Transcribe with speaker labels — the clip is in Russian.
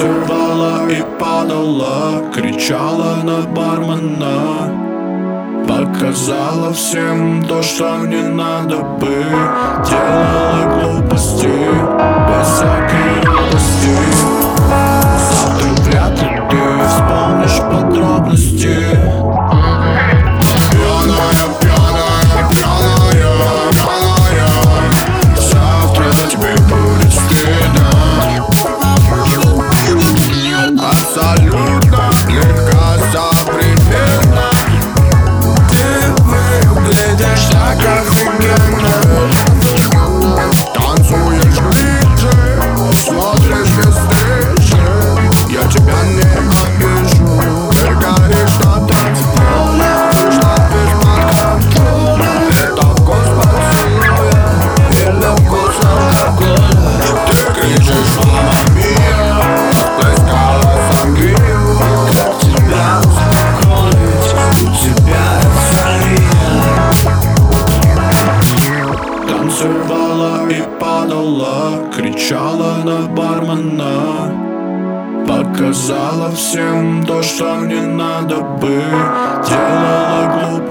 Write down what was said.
Speaker 1: танцевала и падала Кричала на бармена. Показала всем то, что не надо бы делать танцевала и падала Кричала на бармена. Показала всем то, что не надо бы Делала глупо